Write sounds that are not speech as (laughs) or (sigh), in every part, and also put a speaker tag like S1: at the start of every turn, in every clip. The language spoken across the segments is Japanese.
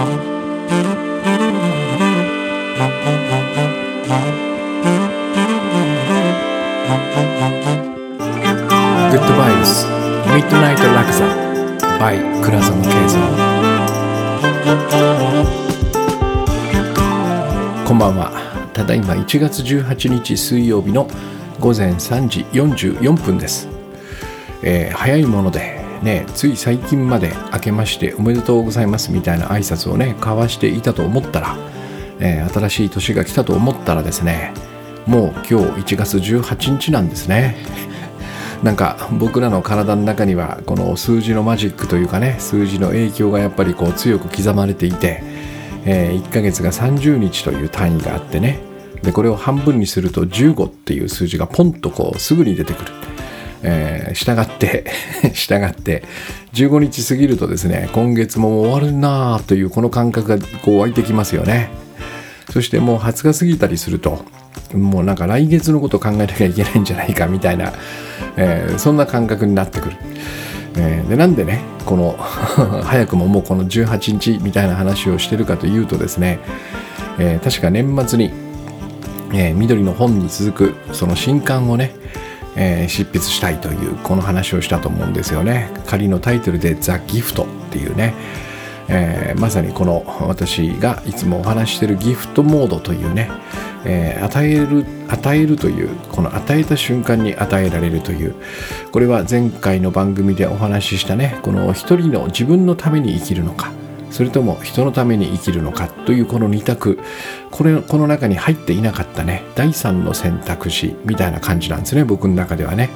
S1: グッドバイブスミッドナイトラクザ by 倉園慶三こんばんは。ただいま1月18日水曜日の午前3時44分です、えー、早いものでねつい最近まで明けましておめでとうございますみたいな挨拶をね交わしていたと思ったら、えー、新しい年が来たと思ったらですねもう今日1月18日なんですね (laughs) なんか僕らの体の中にはこの数字のマジックというかね数字の影響がやっぱりこう強く刻まれていて、えー、1ヶ月が30日という単位があってねでこれを半分にすると15っていう数字がポンとこうすぐに出てくる。えー、従って (laughs) 従って15日過ぎるとですね今月も終わるなあというこの感覚がこう湧いてきますよねそしてもう20日過ぎたりするともうなんか来月のこと考えなきゃいけないんじゃないかみたいなえー、そんな感覚になってくる。えー、でなんでねこの (laughs) 早くももうこの18日みたいな話をしてるかというとですね、えー、確か年末に、えー、緑の本に続くその新刊をね、えー、執筆したいというこの話をしたと思うんですよね。仮のタイトルで「ザ・ギフト」っていうね、えー、まさにこの私がいつもお話してるギフトモードというね、えー、与える与えるというこの与えた瞬間に与えられるという。これは前回の番組でお話ししたねこの一人の自分のために生きるのか。それとも人のために生きるのかというこの二択。これこの中に入っていなかったね。第三の選択肢みたいな感じなんですね。僕の中ではね。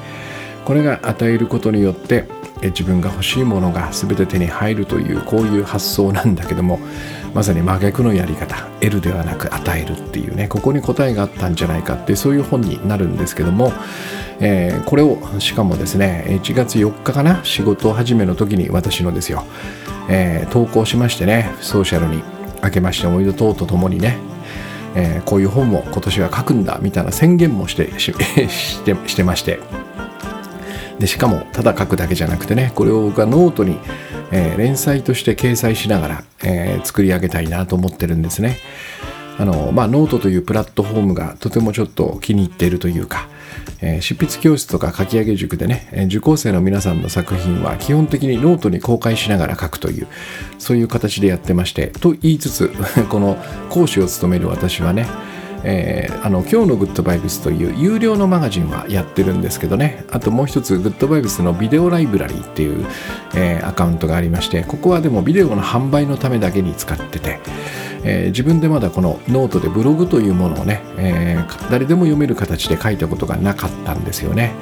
S1: これが与えることによって自分が欲しいものが全て手に入るというこういう発想なんだけどもまさに真逆のやり方。得るではなく与えるっていうね。ここに答えがあったんじゃないかってそういう本になるんですけども、えー、これをしかもですね1月4日かな？仕事始めの時に私のですよ、えー、投稿しましてねソーシャルに明けましておめでとうとともにねえー、こういう本も今年は書くんだみたいな宣言もして (laughs) してしてまして。でしかもただ書くだけじゃなくてねこれを僕はノートに、えー、連載として掲載しながら、え、作り上げたいなと思ってるんですね。あのまあノートというプラットフォームがとてもちょっと気に入っているというか、えー、執筆教室とか書き上げ塾でね、受講生の皆さんの作品は基本的にノートに公開しながら書くというそういう形でやってましてと言いつつ (laughs) この講師を務める私はねえー、あの今日のグッドバイブスという有料のマガジンはやってるんですけどね。あともう一つグッドバイブスのビデオライブラリーっていう、えー、アカウントがありましてここはでもビデオの販売のためだけに使ってて、えー、自分でまだこのノートでブログというものをね、えー、誰でも読める形で書いたことがなかったんですよね。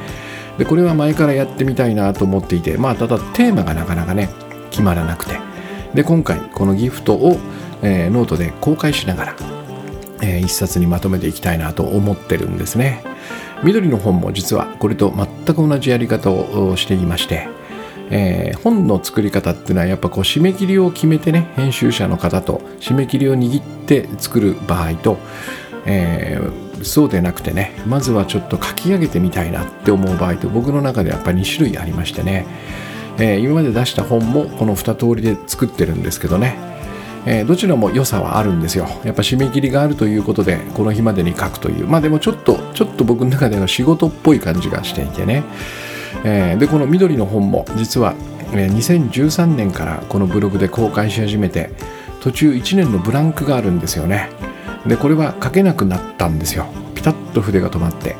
S1: でこれは前からやってみたいなと思っていてまあただテーマがなかなかね決まらなくて。で今回このギフトを、えー、ノートで公開しながらえー、一冊にまとめていきたいなと思ってるんですね。緑の本も実はこれと全く同じやり方をしていまして、えー、本の作り方っていうのはやっぱこう締め切りを決めてね編集者の方と締め切りを握って作る場合と、えー、そうでなくてねまずはちょっと書き上げてみたいなって思う場合と僕の中でやっぱり2種類ありましてね、えー、今まで出した本もこの2通りで作ってるんですけどね。えー、どちらも良さはあるんですよ。やっぱ締め切りがあるということでこの日までに書くという。まあでもちょっとちょっと僕の中では仕事っぽい感じがしていてね、えー、でこの緑の本も実は、え、2013年からこのブログで公開し始めて途中1年のブランクがあるんですよね。でこれは書けなくなったんですよ。ピタッと筆が止まって、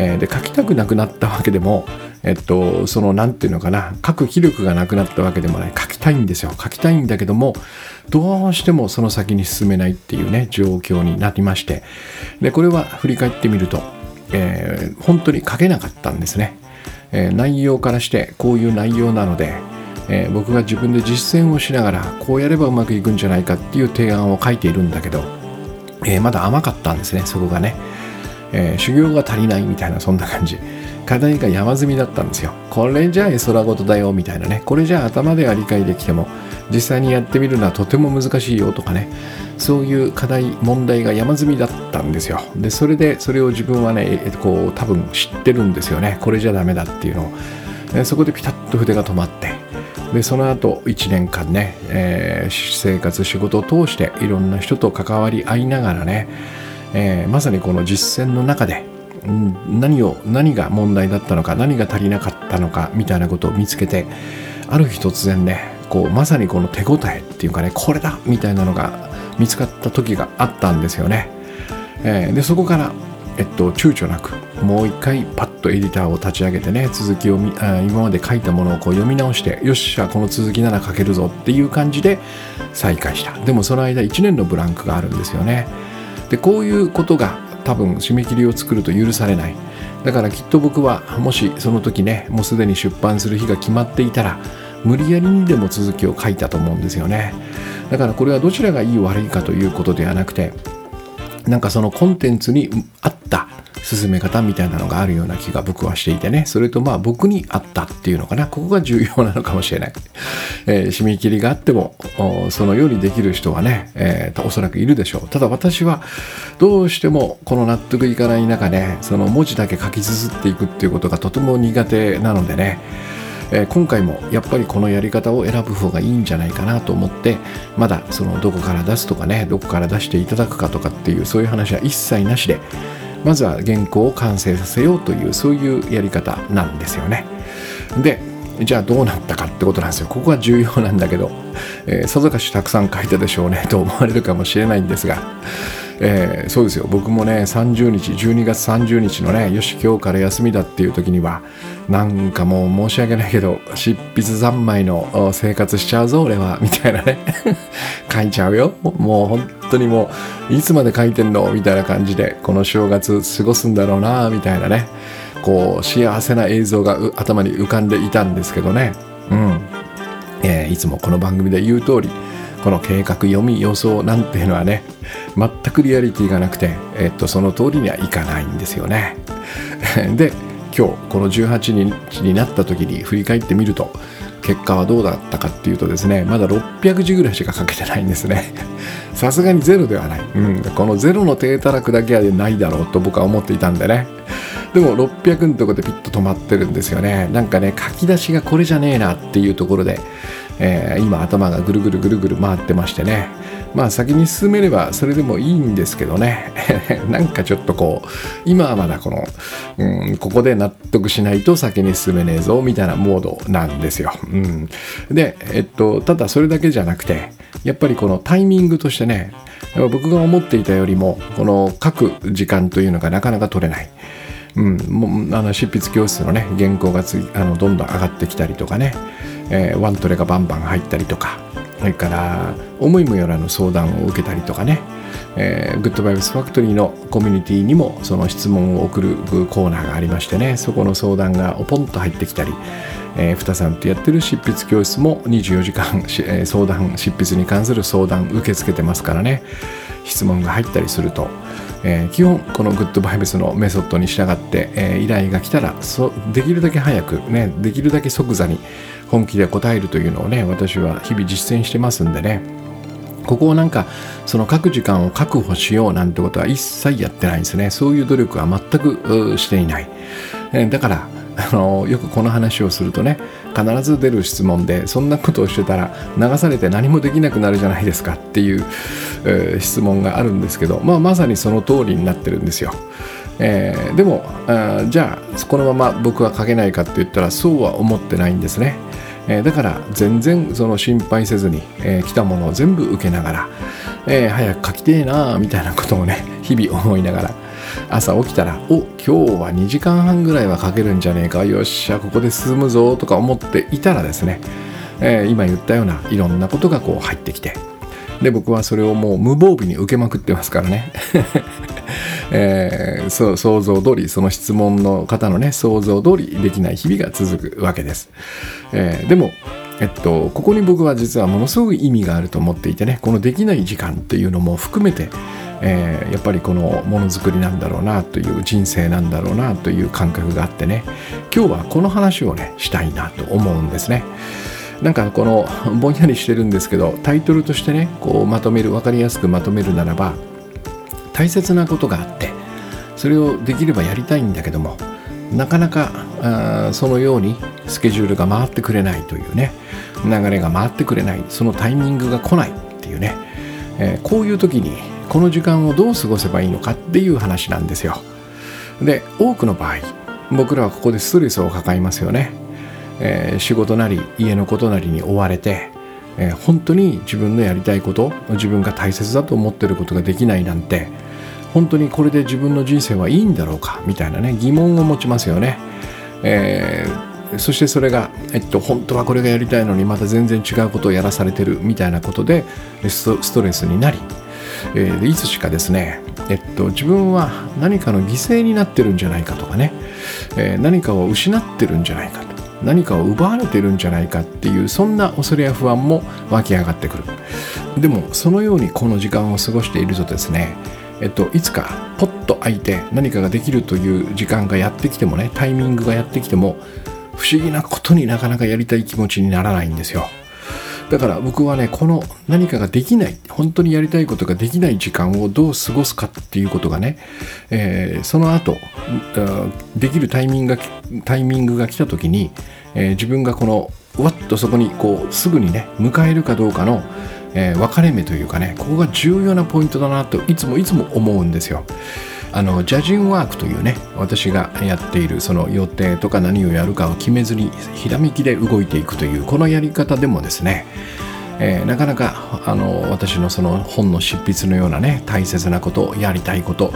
S1: えー、で書きたくなくなったわけでもえっと、その、なんていうのかな、書く気力がなくなったわけでもない。書きたいんですよ。書きたいんだけども、どうしてもその先に進めないっていうね、状況になりまして。で、これは振り返ってみると、えー、本当に書けなかったんですね。えー、内容からして、こういう内容なので、えー、僕が自分で実践をしながら、こうやればうまくいくんじゃないかっていう提案を書いているんだけど、えまだ甘かったんですね、そこがね。え修行が足りないみたいな、そんな感じ。課題が山積みだったんですよ。これじゃあ絵空事だよみたいなね。これじゃあ頭では理解できても実際にやってみるのはとても難しいよとかね。そういう課題、問題が山積みだったんですよ。で、それでそれを自分はね、こう多分知ってるんですよね。これじゃダメだっていうのを。そこでピタッと筆が止まって、でその後1年間ね、えー、生活仕事を通していろんな人と関わり合いながらね、えー、まさにこの実践の中で何を何が問題だったのか何が足りなかったのかみたいなことを見つけてある日突然ねこうまさにこの手応えっていうかねこれだ!みたいなのが見つかった時があったんですよね、えー、でそこからえっと躊躇なくもう一回パッとエディターを立ち上げてね続きをあ今まで書いたものをこう読み直してよっしゃこの続きなら書けるぞっていう感じで再開した。でもその間1年のブランクがあるんですよね。でこういうことが多分締め切りを作ると許されない。だからきっと僕はもしその時ねもうすでに出版する日が決まっていたら無理やりにでも続きを書いたと思うんですよね。だからこれはどちらがいい悪いかということではなくてなんかそのコンテンツに合った進め方みたいなのがあるような気が僕はしていてね。それとまあ僕に合ったっていうのかな。ここが重要なのかもしれない、(laughs) えー、締め切りがあってもそのようにできる人はね、えー、おそらくいるでしょう。ただ私はどうしてもこの納得いかない中ねその文字だけ書き綴っていくっていうことがとても苦手なのでね。え、今回もやっぱりこのやり方を選ぶ方がいいんじゃないかなと思ってまだそのどこから出すとかねどこから出していただくかとかっていうそういう話は一切なしでまずは原稿を完成させようというそういうやり方なんですよね。でじゃあどうなったかってことなんですよ。ここが重要なんだけど、えー、さぞかしたくさん書いたでしょうねと思われるかもしれないんですがえー、そうですよ。僕もね30日12月30日のねよし今日から休みだっていう時にはなんかもう申し訳ないけど執筆三昧の生活しちゃうぞ俺はみたいなね。(laughs) 書いちゃうよ。もう本当にもういつまで書いてんの？みたいな感じでこの正月過ごすんだろうなみたいなね。こう幸せな映像が頭に浮かんでいたんですけどね。うん、えー、いつもこの番組で言う通りこの計画読み予想なんていうのはね全くリアリティがなくて、えっと、その通りにはいかないんですよね。(laughs) で今日この18日になった時に振り返ってみると結果はどうだったかっていうとですねまだ600字ぐらいしか書けてないんですね。(laughs) さすがにゼロではない、うん、このゼロの低たらくだけはないだろうと僕は思っていたんでね。でも600のとこでピッと止まってるんですよね。なんかね書き出しがこれじゃねえなっていうところでえー、今頭がぐるぐるぐるぐる回ってましてね。まあ先に進めればそれでもいいんですけどね。(laughs) なんかちょっとこう今はまだこの、うん、ここで納得しないと先に進めねえぞみたいなモードなんですよ、うん、でえっとただそれだけじゃなくてやっぱりこのタイミングとしてね僕が思っていたよりもこの書く時間というのがなかなか取れない。うん、もうあの執筆教室のね原稿がつあのどんどん上がってきたりとかね。えー、ワントレがバンバン入ったりとかそれから思いもよらぬ相談を受けたりとかね、えー、グッドバイブスファクトリーのコミュニティにもその質問を送るコーナーがありましてね。そこの相談がポンと入ってきたり、えー、ふたさんとやってる執筆教室も24時間、えー、相談執筆に関する相談受け付けてますからね。質問が入ったりすると、えー、基本このグッドバイブスのメソッドに従って、えー、依頼が来たらそできるだけ早くねできるだけ即座に本気で答えるというのをね私は日々実践してますんでね。ここをなんかその書く時間を確保しようなんてことは一切やってないんですね。そういう努力は全くしていない、えだからあのよくこの話をするとね必ず出る質問でそんなことをしてたら流されて何もできなくなるじゃないですかっていう、えー、質問があるんですけど、まあ、まさにその通りになってるんですよ。えー、でもあじゃあこのまま僕は書けないかって言ったらそうは思ってないんですね。えー、だから全然その心配せずに、えー、来たものを全部受けながら、えー、早く書きてえなみたいなことをね日々思いながら朝起きたらお今日は2時間半ぐらいはかけるんじゃねえか。よっしゃここで進むぞとか思っていたらですね、えー、今言ったようないろんなことがこう入ってきて。で僕はそれをもう無防備に受けまくってますからね、(laughs) えー、そ想像通りその質問の方のね想像通りできない日々が続くわけです、えー、でもえっと、ここに僕は実はものすごく意味があると思っていてねこのできない時間っていうのも含めてえー、やっぱりこのものづくりなんだろうなという人生なんだろうなという感覚があってね今日はこの話をねしたいなと思うんですね。なんかこのぼんやりしてるんですけどタイトルとしてねこうまとめる分かりやすくまとめるならば大切なことがあってそれをできればやりたいんだけどもなかなかあそのようにスケジュールが回ってくれないというね流れが回ってくれないそのタイミングが来ないっていうね、えー、こういう時にこの時間をどう過ごせばいいのかっていう話なんですよ。で多くの場合僕らはここでストレスを抱えますよね、えー、仕事なり家のことなりに追われて、えー、本当に自分のやりたいこと自分が大切だと思ってることができないなんて本当にこれで自分の人生はいいんだろうかみたいなね疑問を持ちますよね、えー、そしてそれが、えっと、本当はこれがやりたいのにまた全然違うことをやらされてるみたいなことでストレスになり、えー、いつしかですね、えっと、自分は何かの犠牲になってるんじゃないかとかね、えー、何かを失ってるんじゃないかと何かを奪われてるんじゃないかっていうそんな恐れや不安も湧き上がってくる。でもそのようにこの時間を過ごしているとですねえっと、いつかポッと開いて何かができるという時間がやってきてもねタイミングがやってきても不思議なことになかなかやりたい気持ちにならないんですよ。だから僕はねこの何かができない本当にやりたいことができない時間をどう過ごすかっていうことがね、えー、その後できるタイミングがタイミングが来た時に、えー、自分がこのわっとそこにこうすぐにね迎えるかどうかのえー、分かれ目というかねここが重要なポイントだなといつもいつも思うんですよ。あのジャジンワークというね私がやっているその予定とか何をやるかを決めずにひらめきで動いていくというこのやり方でもですねえー、なかなかあの私のその本の執筆のようなね大切なことやりたいこと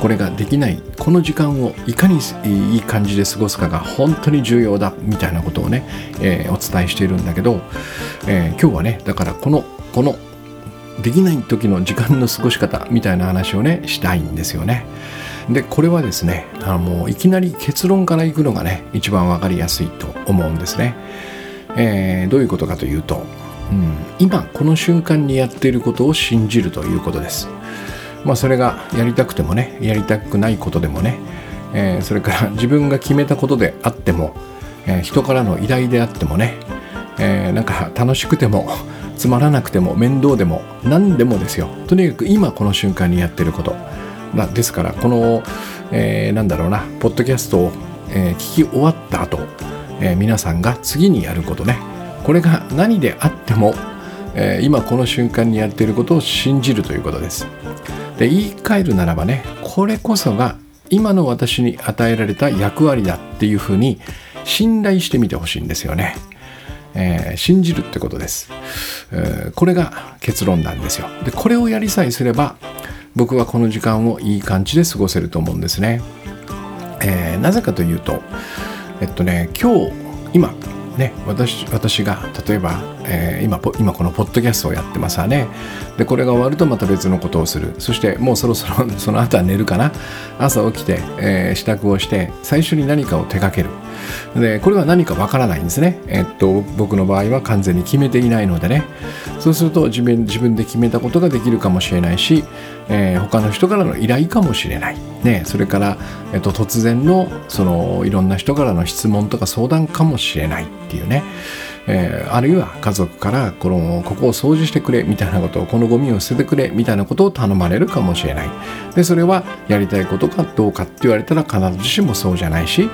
S1: これができないこの時間をいかにいい感じで過ごすかが本当に重要だみたいなことをね、えー、お伝えしているんだけど、えー、今日はねだからこのこのできない時の時間の過ごし方みたいな話をねしたいんですよね。でこれはですねあのもういきなり結論からいくのがね一番分かりやすいと思うんですね。えー、どういうことかというと、うん、今この瞬間にやっていることを信じるということです。まあそれがやりたくてもねやりたくないことでもね、えー、それから (laughs) 自分が決めたことであっても、えー、人からの依頼であってもね、えー、なんか楽しくても (laughs) つまらなくても面倒でも何でもですよ。とにかく今この瞬間にやってること。まですからこの、えー、なんだろうなポッドキャストを、えー、聞き終わった後、えー、皆さんが次にやることね。これが何であっても、えー、今この瞬間にやっていることを信じるということです。で言い換えるならばねこれこそが今の私に与えられた役割だっていうふうに信頼してみてほしいんですよね。えー、信じるってことです、えー、これが結論なんですよ。でこれをやりさえすれば僕はこの時間をいい感じで過ごせると思うんですね、えー、なぜかというとえっとね今日今ね、私私が例えば、えー、今今このポッドキャストをやってますわね。でこれが終わるとまた別のことをする。そしてもうそろそろ (laughs) その後は寝るかな。朝起きて、えー、支度をして最初に何かを手掛ける。でこれは何かわからないんですね、えっと、僕の場合は完全に決めていないのでね。そうすると自分自分で決めたことができるかもしれないし、えー、他の人からの依頼かもしれない、ね、それから、えっと、突然のそのいろんな人からの質問とか相談かもしれないっていうね。えー、あるいは家族からこのここを掃除してくれみたいなことをこのゴミを捨ててくれみたいなことを頼まれるかもしれない。でそれはやりたいことかどうかって言われたら必ずしもそうじゃないし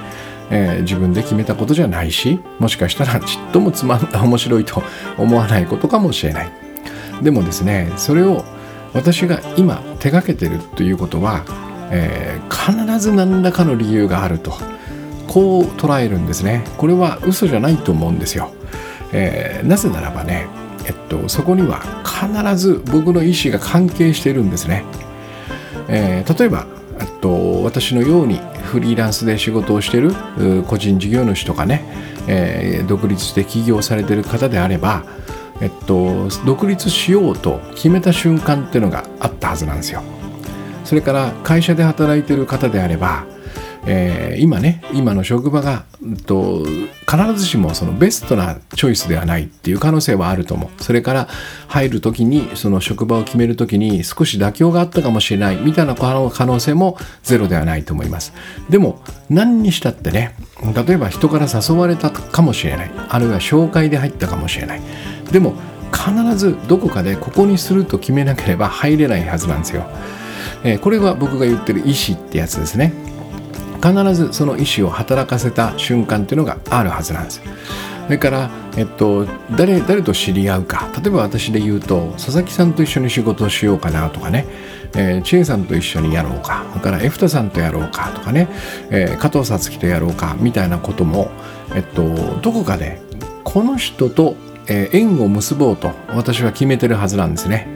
S1: えー、自分で決めたことじゃないしもしかしたらちっともつまん面白いと思わないことかもしれない。でもですねそれを私が今手がけてるということは、えー、必ず何らかの理由があるとこう捉えるんですね。これは嘘じゃないと思うんですよ、えー、なぜならばねえっとそこには必ず僕の意思が関係しているんですね、え、例えばえっと私のようにフリーランスで仕事をしてる個人事業主とかね、えー、独立して起業されてる方であれば、えっと、独立しようと決めた瞬間っていうのがあったはずなんですよ。それから会社で働いてる方であればえー、今ね今の職場が、うんと、必ずしもそのベストなチョイスではないっていう可能性はあると思う。それから入る時にその職場を決める時に少し妥協があったかもしれないみたいな可能性もゼロではないと思います。でも何にしたってね例えば人から誘われたかもしれない。あるいは紹介で入ったかもしれない。でも必ずどこかでここにすると決めなければ入れないはずなんですよ、えー、これが僕が言ってる意思ってやつですね。必ずその意思を働かせた瞬間っていうのがあるはずなんです。それから、えっと、誰誰と知り合うか。例えば私で言うと佐々木さんと一緒に仕事をしようかなとかね。えー、知恵さんと一緒にやろうか。それからエフタさんとやろうかとかね、えー、加藤さつきとやろうかみたいなことも、えっと、どこかでこの人と、えー、縁を結ぼうと私は決めてるはずなんですね。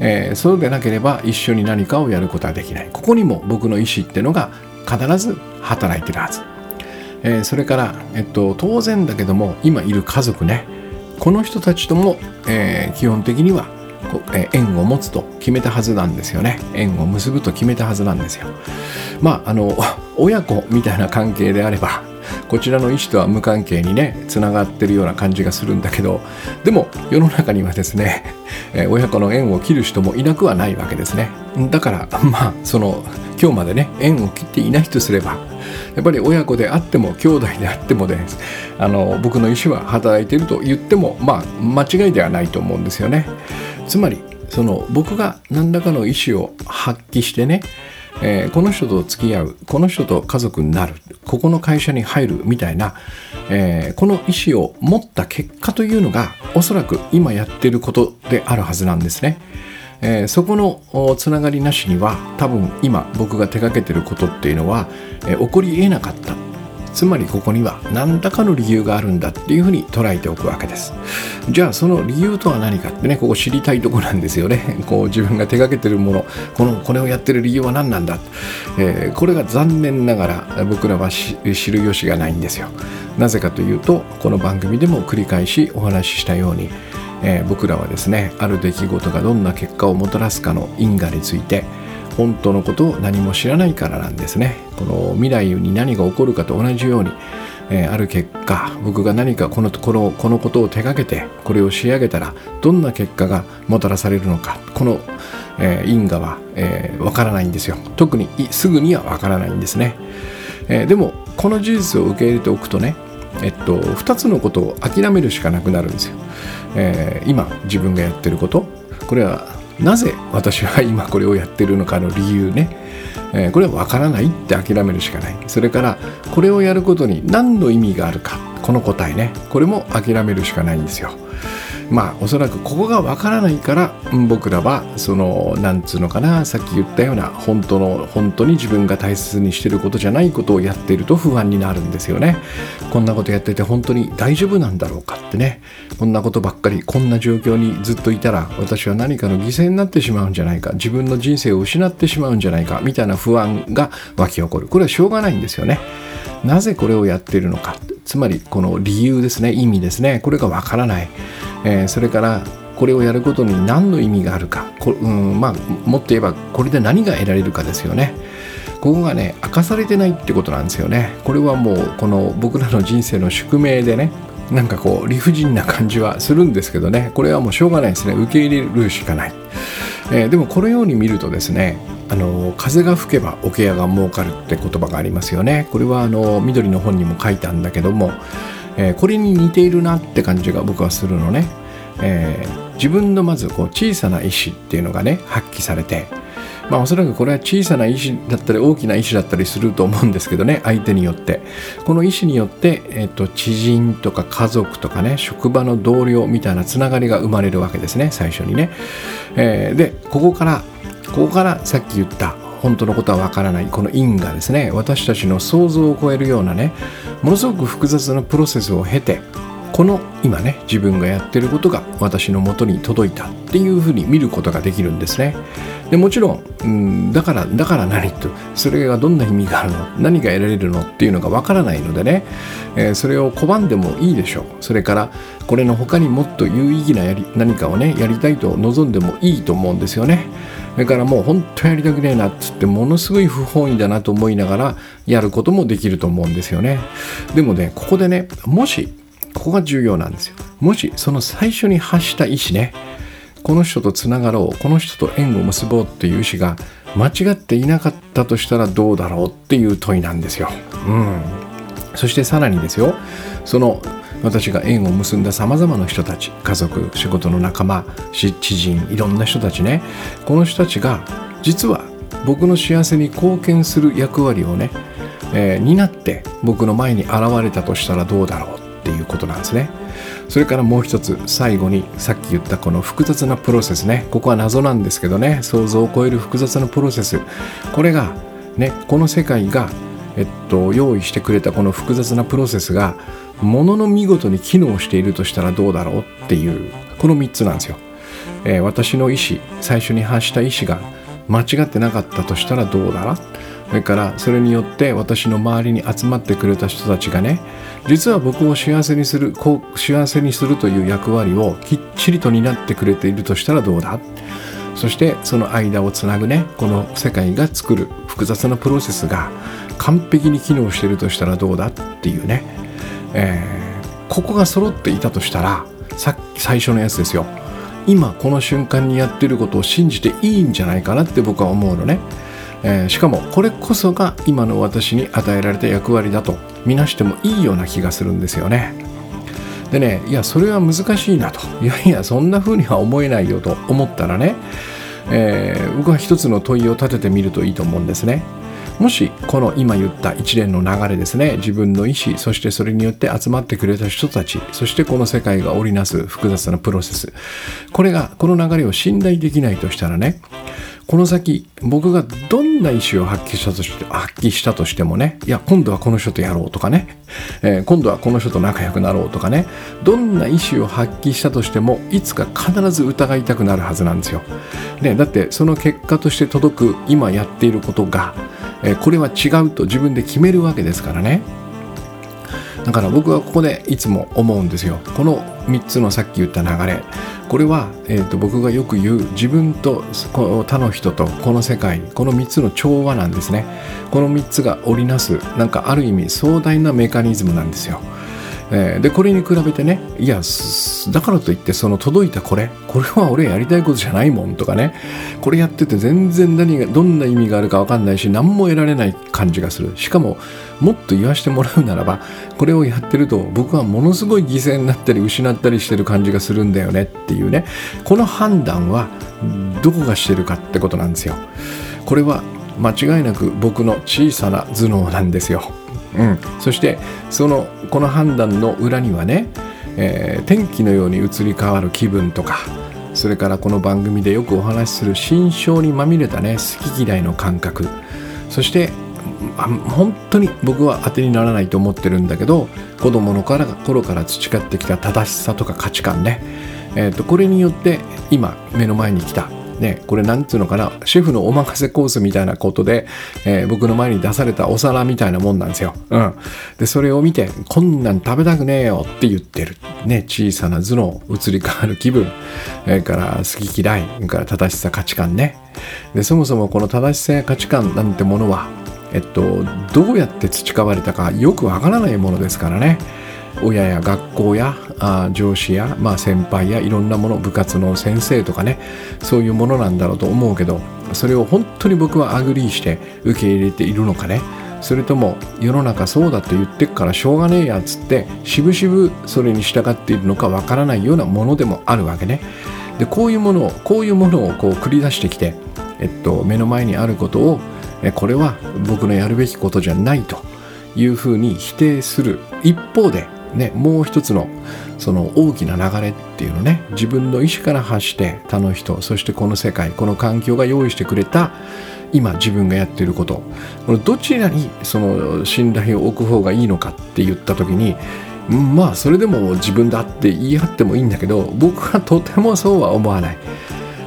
S1: えー、そうでなければ一緒に何かをやることはできない。ここにも僕の意思っていうのが必ず働いてるはず、えー、それから、えっと、当然だけども今いる家族ねこの人たちとも、えー、基本的にはえ縁を持つと決めたはずなんですよね。縁を結ぶと決めたはずなんですよ。まああの (laughs) 親子みたいな関係であればこちらの意思とは無関係にねつながってるような感じがするんだけどでも世の中にはですね、(laughs) え親子の縁を切る人もいなくはないわけですね。だから (laughs) まあその今日までね縁を切っていないとすればやっぱり親子であっても兄弟であってもでねあの僕の意思は働いていると言ってもまあ間違いではないと思うんですよねつまりその僕が何らかの意思を発揮してねえー、この人と付き合うこの人と家族になるここの会社に入るみたいな、えー、この意思を持った結果というのがおそらく今やってることであるはずなんですね。えー、そこのつながりなしには多分今僕が手がけてることっていうのは、え起こりえなかった。つまりここには何らかの理由があるんだっていうふうに捉えておくわけです。じゃあその理由とは何かってねここ知りたいとこなんですよね。(laughs) こう自分が手がけてるものこのこれをやってる理由は何なんだ、えー、これが残念ながら僕らは知る由がないんですよ。なぜかというとこの番組でも繰り返しお話ししたようにえー、僕らはですねある出来事がどんな結果をもたらすかの因果について本当のことを何も知らないからなんですね。この未来に何が起こるかと同じように、えー、ある結果僕が何かこのこのこのことを手がけてこれを仕上げたらどんな結果がもたらされるのかこの、えー、因果はわ、えー、からないんですよ。特にすぐにはわからないんですね、えでもこの事実を受け入れておくとねえっと、2つのことを諦めるしかなくなるんですよ。えー、今自分がやってることこれはなぜ私は今これをやってるのかの理由ね、えー、これは分からないって諦めるしかない。それからこれをやることに何の意味があるかこの答えね。これも諦めるしかないんですよ。まあおそらくここがわからないから僕らはそのなんつうのかなさっき言ったような本当の本当に自分が大切にしてることじゃないことをやっていると不安になるんですよね。こんなことやってて本当に大丈夫なんだろうかってね。こんなことばっかりこんな状況にずっといたら私は何かの犠牲になってしまうんじゃないか。自分の人生を失ってしまうんじゃないかみたいな不安が湧き起こる。これはしょうがないんですよね。なぜこれをやっているのか。つまりこの理由ですね意味ですねこれがわからない。えー、それからこれをやることに何の意味があるか。こ、うんまあ、もっと言えばこれで何が得られるかですよね。ここがね明かされてないってことなんですよね。これはもうこの僕らの人生の宿命でねなんかこう理不尽な感じはするんですけどね。これはもうしょうがないですね。受け入れるしかない、えー、でもこのように見るとですねあの風が吹けば桶屋が儲かるって言葉がありますよね。これはあの緑の本にも書いたんだけどもえー、これに似ているなって感じが僕はするのね、えー、自分のまずこう小さな意志っていうのがね発揮されてまあおそらくこれは小さな意志だったり大きな意志だったりすると思うんですけどね相手によって。この意志によって、えーと、知人とか家族とかね職場の同僚みたいなつながりが生まれるわけですね最初にね、えー、でここからここからさっき言った本当のことはわからないこの因果ですね。私たちの想像を超えるようなねものすごく複雑なプロセスを経てこの今ね自分がやってることが私のもとに届いたっていうふうに見ることができるんですね。でもちろん、うん、だからだから何とそれがどんな意味があるの何が得られるのっていうのがわからないのでね、えー、それを拒んでもいいでしょう。それからこれの他にもっと有意義なやり何かをねやりたいと望んでもいいと思うんですよね。れからもう本当やりたくねえなっつってものすごい不本意だなと思いながらやることもできると思うんですよね。でもね、ここでね、もし、ここが重要なんですよ。もしその最初に発した意思ね、この人とつながろう、この人と縁を結ぼうっていう意思が間違っていなかったとしたらどうだろうっていう問いなんですよ。うん。そしてさらにですよ、その私が縁を結んださまざまな人たち家族仕事の仲間知人いろんな人たちね。この人たちが実は僕の幸せに貢献する役割をね、えー、になって僕の前に現れたとしたらどうだろうっていうことなんですね。それからもう一つ最後にさっき言ったこの複雑なプロセスね。ここは謎なんですけどね。想像を超える複雑なプロセス。これがねこの世界がえっと、用意してくれたこの複雑なプロセスがものの見事に機能しているとしたらどうだろうっていうこの3つなんですよ、えー、私の意思最初に発した意思が間違ってなかったとしたらどうだそれからそれによって私の周りに集まってくれた人たちがね実は僕を幸せにするこう幸せにするという役割をきっちりと担ってくれているとしたらどうだ？そしてその間をつなぐねこの世界が作る複雑なプロセスが完璧に機能してるとしたらどうだっていうね、えー、ここが揃っていたとしたらさっき最初のやつですよ。今この瞬間にやってることを信じていいんじゃないかなって僕は思うのね、えー、しかもこれこそが今の私に与えられた役割だとみなしてもいいような気がするんですよね。でねいやそれは難しいなと。いやいやそんな風には思えないよと思ったらね、えー、僕は一つの問いを立ててみるといいと思うんですね。もしこの今言った一連の流れですね自分の意思そしてそれによって集まってくれた人たちそしてこの世界が織りなす複雑なプロセスこれがこの流れを信頼できないとしたらねこの先僕がどんな意思を発揮したとして発揮したとしてもねいや今度はこの人とやろうとかね、えー、今度はこの人と仲良くなろうとかねどんな意思を発揮したとしてもいつか必ず疑いたくなるはずなんですよ。ね、だってその結果として届く今やっていることが、えー、これは違うと自分で決めるわけですからね。だから僕はここでいつも思うんですよ。この3つのさっき言った流れ。これは、えーと、僕がよく言う自分と他の人とこの世界この3つの調和なんですね。この3つが織りなすなんかある意味壮大なメカニズムなんですよ。えー、でこれに比べてねいやだからといってその届いたこれこれは俺やりたいことじゃないもんとかねこれやってて全然何がどんな意味があるか分かんないし何も得られない感じがする。しかももっと言わしてもらうならばこれをやってると僕はものすごい犠牲になったり失ったりしてる感じがするんだよねっていうね。この判断はどこがしてるかってことなんですよ。これは間違いなく僕の小さな頭脳なんですよ。うん、そしてそのこの判断の裏にはね、えー、天気のように移り変わる気分とかそれからこの番組でよくお話しする心象にまみれたね好き嫌いの感覚。そして本当に僕は当てにならないと思ってるんだけど子供の頃から培ってきた正しさとか価値観ね、えーとこれによって今目の前に来たね、これなんていうのかな、シェフのお任せコースみたいなことで、えー、僕の前に出されたお皿みたいなもんなんですよ。うん。で、それを見て、こんなん食べたくねえよって言ってる。ね、小さな頭脳、移り変わる気分、それから好き嫌い、から正しさ価値観ね。で、そもそもこの正しさや価値観なんてものは、えっと、どうやって培われたかよくわからないものですからね。親や学校やあ上司や、まあ、先輩やいろんなもの部活の先生とかねそういうものなんだろうと思うけどそれを本当に僕は agree して受け入れているのかねそれとも世の中そうだと言ってっからしょうがねえやつってしぶしぶそれに従っているのかわからないようなものでもあるわけね。でこういうものをこういうものをこう繰り出してきて、えっと、目の前にあることをえこれは僕のやるべきことじゃないというふうに否定する一方でね、もう一つのその大きな流れっていうのね自分の意思から発して他の人そしてこの世界この環境が用意してくれた今自分がやっていることこのどちらにその信頼を置く方がいいのかって言った時にまあそれでも自分だって言い張ってもいいんだけど僕はとてもそうは思わない。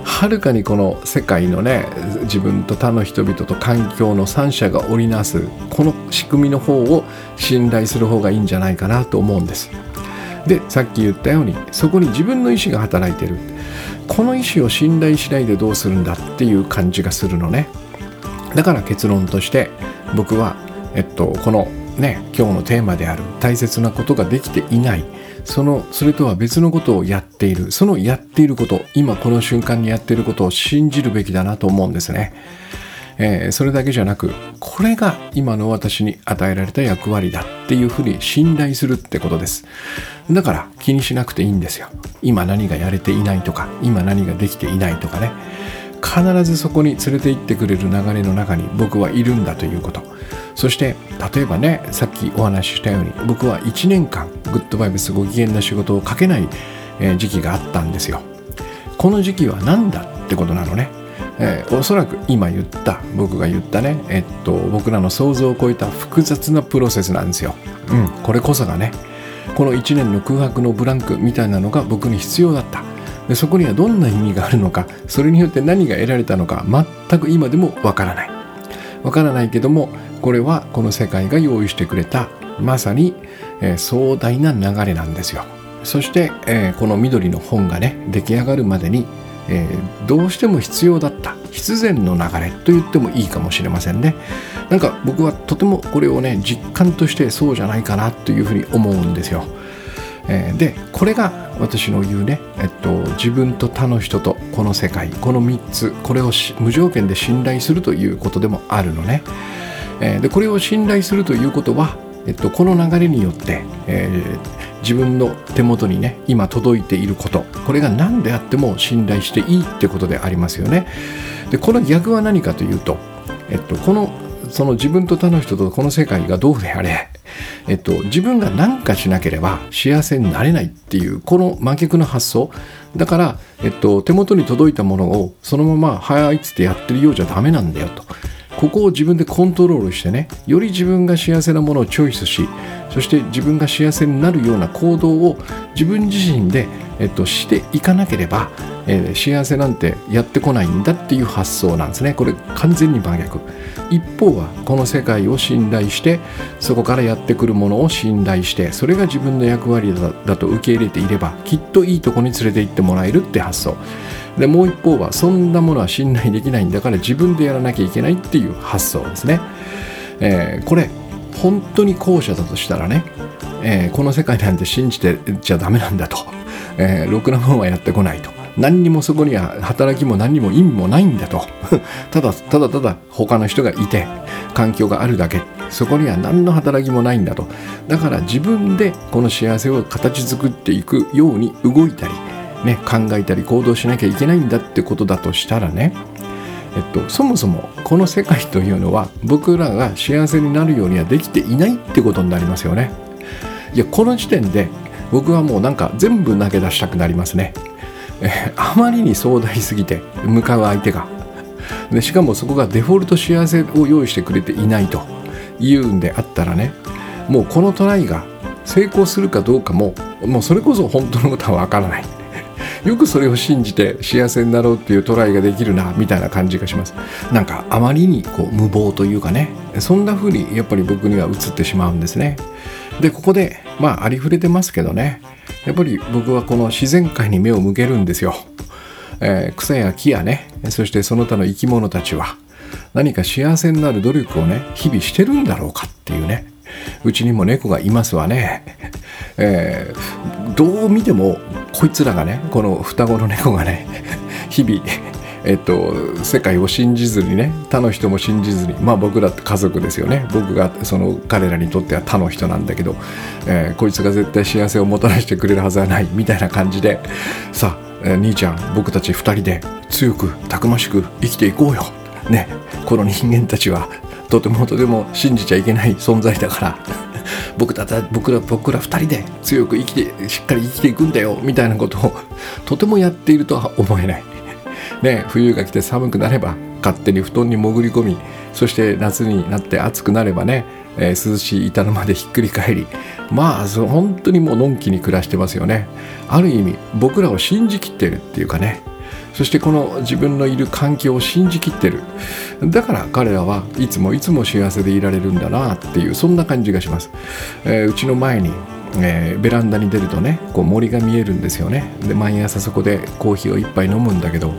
S1: はるかにこの世界のね自分と他の人々と環境の三者が織りなすこの仕組みの方を信頼する方がいいんじゃないかなと思うんです。でさっき言ったようにそこに自分の意思が働いてる。この意思を信頼しないでどうするんだっていう感じがするのね。だから結論として僕はえっとこのね今日のテーマである大切なことができていない。そのそれとは別のことをやっている。そのやっていること今この瞬間にやっていることを信じるべきだなと思うんですね、えー、それだけじゃなくこれが今の私に与えられた役割だっていうふうに信頼するってことです。だから気にしなくていいんですよ。今何がやれていないとか今何ができていないとかね。必ずそこに連れて行ってくれる流れの中に僕はいるんだということ。そして例えばねさっきお話ししたように僕は1年間グッドバイブスご機嫌な仕事をかけない時期があったんですよ。この時期は何だってことなのね。えー、おそらく今言った僕が言ったね、えっと、僕らの想像を超えた複雑なプロセスなんですよ。うん、これこそがねこの1年の空白のブランクみたいなのが僕に必要だった。でそこにはどんな意味があるのかそれによって何が得られたのか全く今でもわからない。わからないけどもこれはこの世界が用意してくれたまさに、えー、壮大な流れなんですよ。そして、えー、この緑の本がね出来上がるまでにえー、どうしても必要だった必然の流れと言ってもいいかもしれませんね。なんか僕はとてもこれをね実感としてそうじゃないかなというふうに思うんですよ、えー、でこれが私の言うね、えっと、自分と他の人とこの世界この3つこれを無条件で信頼するということでもあるのね、えー、でこれを信頼するということはえっと、この流れによって、えー、自分の手元にね今届いていることこれが何であっても信頼していいってことでありますよね。でこの逆は何かというと、えっと、このその自分と他の人とこの世界がどうであれ、えっと、自分が何かしなければ幸せになれないっていうこの真逆の発想だから、えっと、手元に届いたものをそのまま「はい」っつってやってるようじゃダメなんだよと。ここを自分でコントロールしてねより自分が幸せなものをチョイスしそして自分が幸せになるような行動を自分自身で、えっと、していかなければ、えー、幸せなんてやってこないんだっていう発想なんですね。これ完全に真逆。一方はこの世界を信頼してそこからやってくるものを信頼してそれが自分の役割だと受け入れていればきっといいとこに連れて行ってもらえるって発想。でもう一方はそんなものは信頼できないんだから自分でやらなきゃいけないっていう発想ですね、えー、これ本当に後者だとしたらね、えー、この世界なんて信じてちゃダメなんだと、えー、ろくなもんはやってこないと。何にもそこには働きも何にも意味もないんだと。(laughs) ただただただ他の人がいて環境があるだけ。そこには何の働きもないんだと。だから自分でこの幸せを形作っていくように動いたりね、考えたり行動しなきゃいけないんだってことだとしたらね、えっと、そもそもこの世界というのは僕らが幸せになるようにはできていないってことになりますよね。いやこの時点で僕はもうなんか全部投げ出したくなりますね。えあまりに壮大すぎて向かう相手がでしかもそこがデフォルト幸せを用意してくれていないというんであったらねもうこのトライが成功するかどうかももうそれこそ本当のことはわからないよくそれを信じて幸せになろうっていうトライができるなみたいな感じがします。なんかあまりにこう無謀というかね。そんな風にやっぱり僕には映ってしまうんですね。でここでまあありふれてますけどね。やっぱり僕はこの自然界に目を向けるんですよ、えー、草や木やね。そしてその他の生き物たちは。何か幸せになる努力をね日々してるんだろうかっていうね。うちにも猫がいますわね、(laughs) えー、どう見てもこいつらがねこの双子の猫がね (laughs) 日々えっと、世界を信じずにね他の人も信じずにまあ僕らって家族ですよね。僕がその彼らにとっては他の人なんだけど、えー、こいつが絶対幸せをもたらしてくれるはずはないみたいな感じでさあ、えー、兄ちゃん僕たち2人で強くたくましく生きていこうよ。ねこの人間たちはとてもとても信じちゃいけない存在だから。(laughs) 僕た僕ら僕ら2人で強く生きてしっかり生きていくんだよ。みたいなことをとてもやっているとは思えない。(laughs) ね、冬が来て寒くなれば勝手に布団に潜り込みそして夏になって暑くなればね、えー、涼しい板の間でひっくり返り。まあ本当にもうのんきに暮らしてますよね。ある意味僕らを信じきってるっていうかね。そしてこの自分のいる環境を信じきってる。だから彼らはいつもいつも幸せでいられるんだなっていうそんな感じがします、えー、うちの前にえー、ベランダに出るとねこう森が見えるんですよね。で毎朝そこでコーヒーを1杯飲むんだけど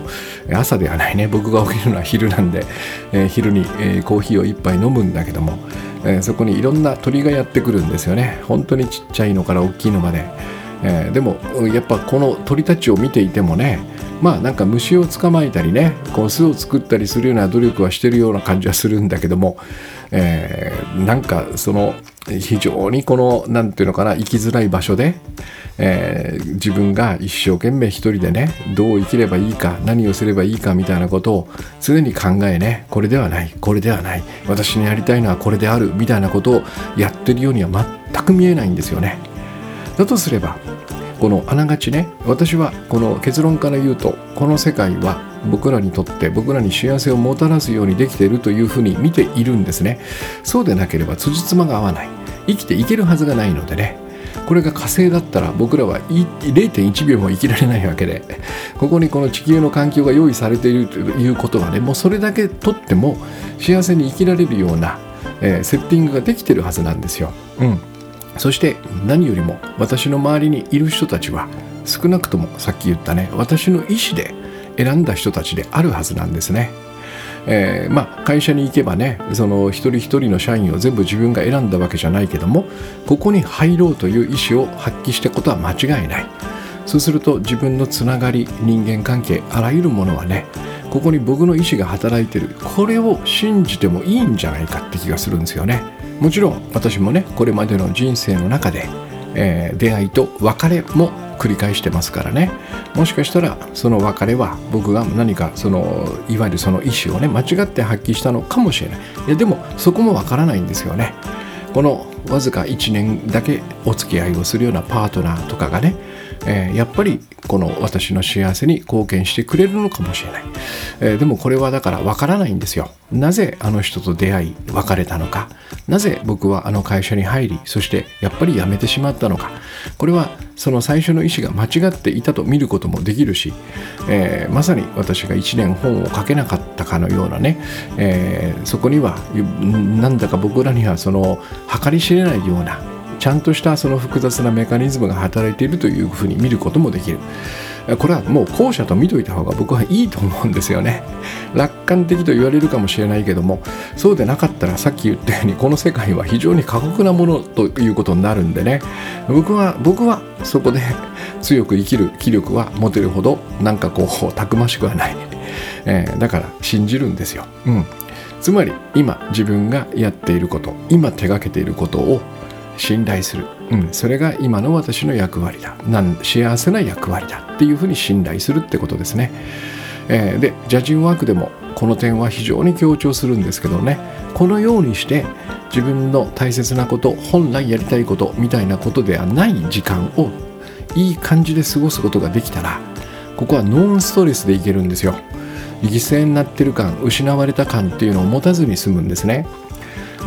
S1: 朝ではないね。僕が起きるのは昼なんで、えー、昼に、えー、コーヒーを1杯飲むんだけども、えそこにいろんな鳥がやってくるんですよね。本当にちっちゃいのから大きいのまで、えでもやっぱこの鳥たちを見ていてもねまあなんか虫を捕まえたりねこう巣を作ったりするような努力はしてるような感じはするんだけども、えー、なんかその非常にこの何て言うのかな生きづらい場所で、えー、自分が一生懸命一人でねどう生きればいいか何をすればいいかみたいなことを常に考えねこれではないこれではない私にやりたいのはこれであるみたいなことをやってるようには全く見えないんですよね。だとすればこのあながちね私はこの結論から言うとこの世界は僕らにとって僕らに幸せをもたらすようにできているというふうに見ているんですね。そうでなければ辻褄が合わない。生きていけるはずがないのでね。これが火星だったら僕らは0.1秒も生きられないわけで。ここにこの地球の環境が用意されているということはねもうそれだけとっても幸せに生きられるような、えー、セッティングができてるはずなんですよ。うん。そして何よりも私の周りにいる人たちは少なくともさっき言ったね私の意思で選んだ人たちであるはずなんですね。えー、まあ、会社に行けばねその一人一人の社員を全部自分が選んだわけじゃないけどもここに入ろうという意思を発揮したことは間違いない。そうすると自分のつながり人間関係あらゆるものはねここに僕の意思が働いてる。これを信じてもいいんじゃないかって気がするんですよね。もちろん私もねこれまでの人生の中で、えー、出会いと別れも繰り返してますからね。もしかしたらその別れは僕が何かそのいわゆるその意思をね間違って発揮したのかもしれない。いやでもそこもわからないんですよね。このわずか1年だけお付き合いをするようなパートナーとかがねえー、やっぱりこの私の幸せに貢献してくれるのかもしれない、えー、でもこれはだからわからないんですよ。なぜあの人と出会い別れたのか。なぜ僕はあの会社に入りそしてやっぱり辞めてしまったのか。これはその最初の意思が間違っていたと見ることもできるし、えー、まさに私が1年本を書けなかったかのようなね、えー、そこにはなんだか僕らにはその計り知れないようなちゃんとしたその複雑なメカニズムが働いているというふうに見ることもできる。これはもう後者と見といた方が僕はいいと思うんですよね。楽観的と言われるかもしれないけどもそうでなかったらさっき言ったようにこの世界は非常に過酷なものということになるんでね。僕は僕はそこで強く生きる気力は持てるほどなんかこうたくましくはない、えー、だから信じるんですよ、うん、つまり今自分がやっていること今手がけていることを信頼する、うん、それが今の私の役割だ。なん幸せな役割だっていうふうに信頼するってことですね、えー、でジャジンワークでもこの点は非常に強調するんですけどね。このようにして自分の大切なこと本来やりたいことみたいなことではない時間をいい感じで過ごすことができたらここはノンストレスでいけるんですよ。犠牲になってる感失われた感っていうのを持たずに済むんですね。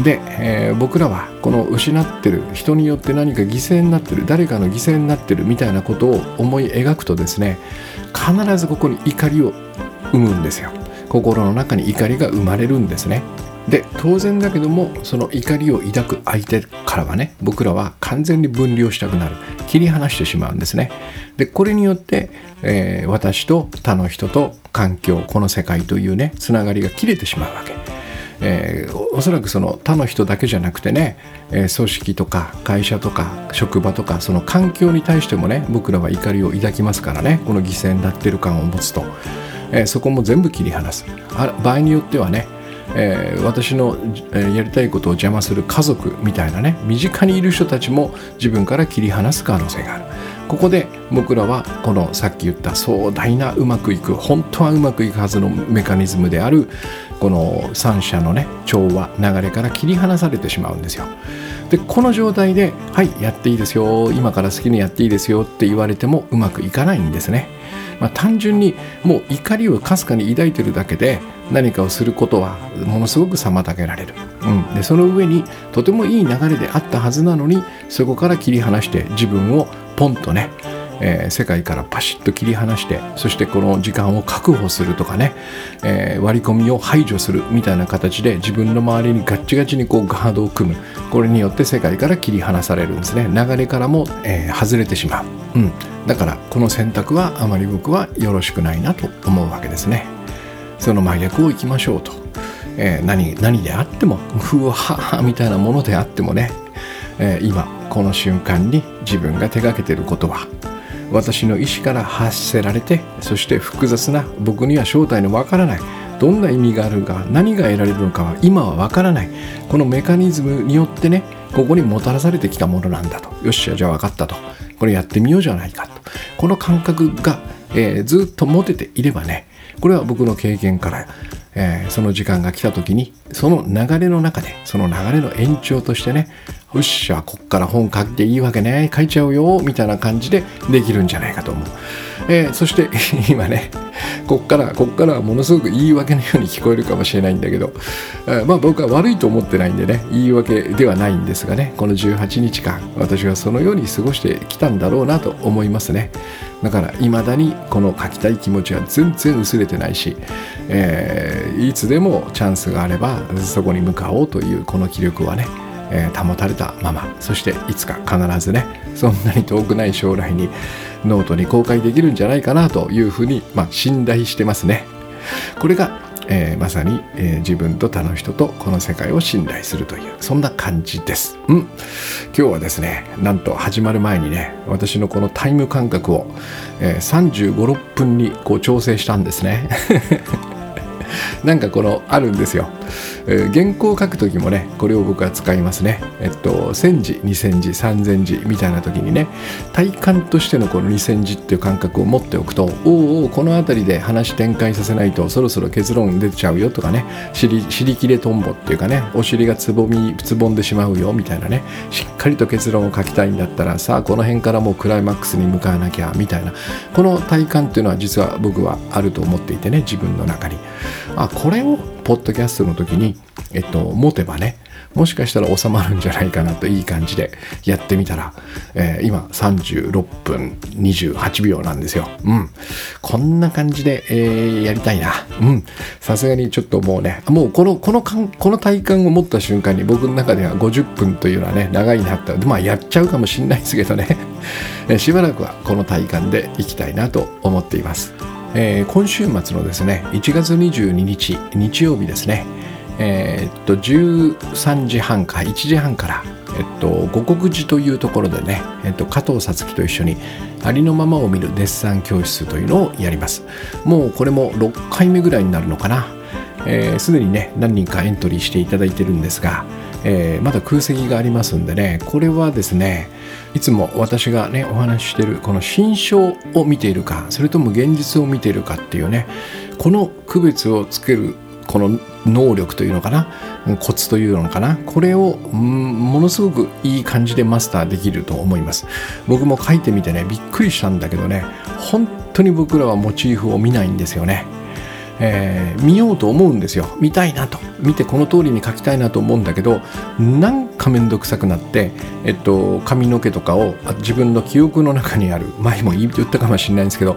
S1: で、えー、僕らはこの失ってる人によって何か犠牲になってる誰かの犠牲になってるみたいなことを思い描くとですね必ずここに怒りを生むんですよ。心の中に怒りが生まれるんですね。で当然だけどもその怒りを抱く相手からはね僕らは完全に分離をしたくなる。切り離してしまうんですね。でこれによって、えー、私と他の人と環境この世界というねつながりが切れてしまうわけ。えー、おそらくその他の人だけじゃなくてね、えー、組織とか会社とか職場とかその環境に対してもね僕らは怒りを抱きますからねこの犠牲になってる感を持つと、えー、そこも全部切り離す。あ場合によってはねえー、私の、えー、やりたいことを邪魔する家族みたいなね身近にいる人たちも自分から切り離す可能性がある。ここで僕らはこのさっき言った壮大なうまくいく本当はうまくいくはずのメカニズムであるこの三者のね調和流れから切り離されてしまうんですよ。でこの状態で「はいやっていいですよ今から好きにやっていいですよ」って言われてもうまくいかないんですね。まあ、単純にもう怒りをかすかに抱いてるだけで何かをすることはものすごく妨げられる、うん、でその上にとてもいい流れであったはずなのにそこから切り離して自分をポンとねえー、世界からパシッと切り離してそしてこの時間を確保するとかね、えー、割り込みを排除するみたいな形で自分の周りにガッチガチにこうガードを組む。これによって世界から切り離されるんですね。流れからも、えー、外れてしまう、うん、だからこの選択はあまり僕はよろしくないなと思うわけですね。その真逆をいきましょうと、えー、何何であってもふわはみたいなものであってもね、えー、今この瞬間に自分が手がけてることは私の意思から発せられてそして複雑な僕には正体のわからないどんな意味があるか何が得られるのかは今はわからない。このメカニズムによってねここにもたらされてきたものなんだと。よっしゃじゃあ分かったと。これやってみようじゃないかと。この感覚が、えー、ずっと持てていればねこれは僕の経験から、えー、その時間が来た時にその流れの中でその流れの延長としてねよっしゃこっから本書いていいわけね。書いちゃうよみたいな感じでできるんじゃないかと思う、えー、そして (laughs) 今ねこっからこっからはものすごく言い訳のように聞こえるかもしれないんだけど、えー、まあ僕は悪いと思ってないんでね言い訳ではないんですがねこの18日間私はそのように過ごしてきたんだろうなと思いますね。だからいまだにこの書きたい気持ちは全然薄れてないし、えー、いつでもチャンスがあればそこに向かおうというこの気力はね。えー、保たれたままそしていつか必ずねそんなに遠くない将来にノートに公開できるんじゃないかなというふうに、まあ、信頼してますね。これが、えー、まさに、えー、自分と他の人とこの世界を信頼するというそんな感じです。うん。今日はですねなんと始まる前にね私のこのタイム感覚を、えー、3 5 6分にこう調整したんですね。(laughs) なんかこのあるんですよ、えー、原稿を書く時もねこれを僕は使いますね。えっと1000字2000字3000字みたいな時にね体感としてのこの2000字っていう感覚を持っておくとおおこの辺りで話展開させないとそろそろ結論出ちゃうよとかね尻切れトンボっていうかねお尻がつぼみつぼんでしまうよみたいなねしっかりと結論を書きたいんだったらさあこの辺からもうクライマックスに向かわなきゃみたいな。この体感っていうのは実は僕はあると思っていてね自分の中に。あこれをポッドキャストの時に、えっと、持てばねもしかしたら収まるんじゃないかなといい感じでやってみたら、えー、今36分28秒なんですよ。うん。こんな感じで、えー、やりたいな。うん。さすがにちょっともうね、もうこの、このこの体感を持った瞬間に僕の中では50分というのはね、長いなった。まあやっちゃうかもしんないですけどね。(laughs) しばらくはこの体感でいきたいなと思っています。えー、今週末のですね1月22日日曜日ですね。えー、っと13時半か1時半からえっと五国寺というところでね、えっと、加藤さつきと一緒にありのままを見るデッサン教室というのをやります。もうこれも6回目ぐらいになるのかな。すで、えー、にね何人かエントリーしていただいてるんですが、えー、まだ空席がありますんでねこれはですねいつも私がねお話ししてるこの心象を見ているかそれとも現実を見ているかっていうねこの区別をつけるこの能力というのかなコツというのかなこれをものすごくいい感じでマスターできると思います。僕も書いてみてねびっくりしたんだけどね本当に僕らはモチーフを見ないんですよね。えー、見ようと思うんですよ。見たいなと。見てこの通りに書きたいなと思うんだけどなんか面倒くさくなって、えっと、髪の毛とかを自分の記憶の中にある。前も言ったかもしれないんですけど、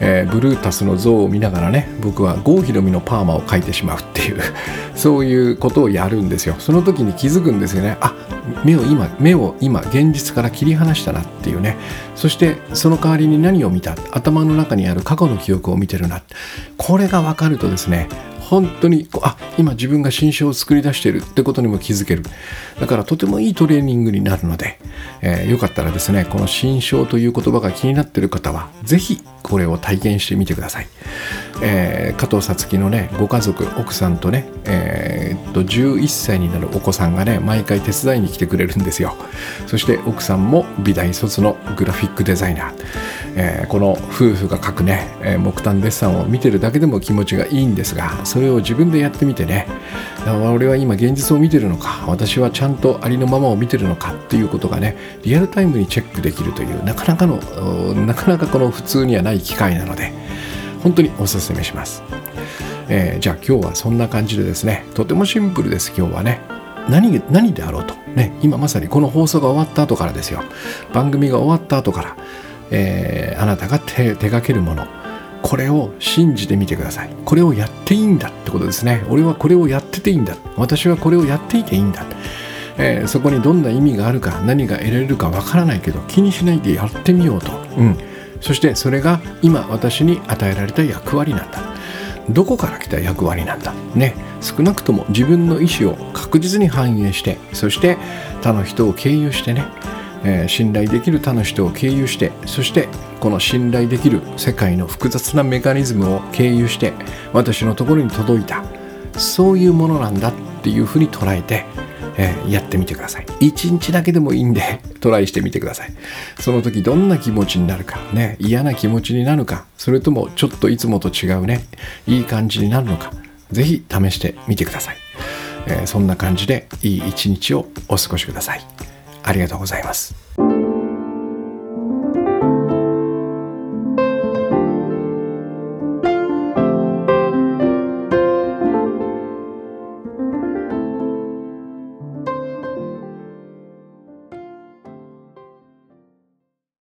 S1: えー、ブルータスの像を見ながらね僕は郷ひろみのパーマを描いてしまうっていう (laughs) そういうことをやるんですよ。その時に気づくんですよね。あ目を今目を今現実から切り離したなっていうね。そしてその代わりに何を見た？頭の中にある過去の記憶を見てるな。これが分かるとですね本当にあ今自分が新書を作り出しているってことにも気づける。だからとてもいいトレーニングになるので、えー、よかったらですねこの新書という言葉が気になっている方は是非これを体験してみてください、えー、加藤さつきのねご家族奥さんとね、えー、っと11歳になるお子さんがね毎回手伝いに来てくれるんですよ。そして奥さんも美大卒のグラフィックデザイナー、えー、この夫婦が描くね、え木炭デッサンを見てるだけでも気持ちがいいんですがそれを自分でやってみてね。俺は今現実を見てるのか。私はちゃんとありのままを見てるのかっていうことがねリアルタイムにチェックできるというなかなかのなかなかこの普通にはない機会なので本当におすすめします、えー、じゃあ今日はそんな感じでですねとてもシンプルです。今日はね何何であろうと。ね今まさにこの放送が終わった後からですよ。番組が終わった後から、えー、あなたが手手掛けるもの。これを信じてみてください。これをやっていいんだってことですね。俺はこれをやってていいんだ。私はこれをやっていていいんだ、えー、そこにどんな意味があるか何が得られるかわからないけど気にしないでやってみようと、うん、そしてそれが今私に与えられた役割なんだ。どこから来た役割なんだ。ね。少なくとも自分の意思を確実に反映してそして他の人を経由してね。えー、信頼できる他の人を経由してそしてこの信頼できる世界の複雑なメカニズムを経由して私のところに届いたそういうものなんだっていうふうに捉えて、えー、やってみてください。一日だけでもいいんで (laughs) トライしてみてください。その時どんな気持ちになるかね嫌な気持ちになるかそれともちょっといつもと違うねいい感じになるのか是非試してみてください、えー、そんな感じでいい一日をお過ごしください。ありがとうございます。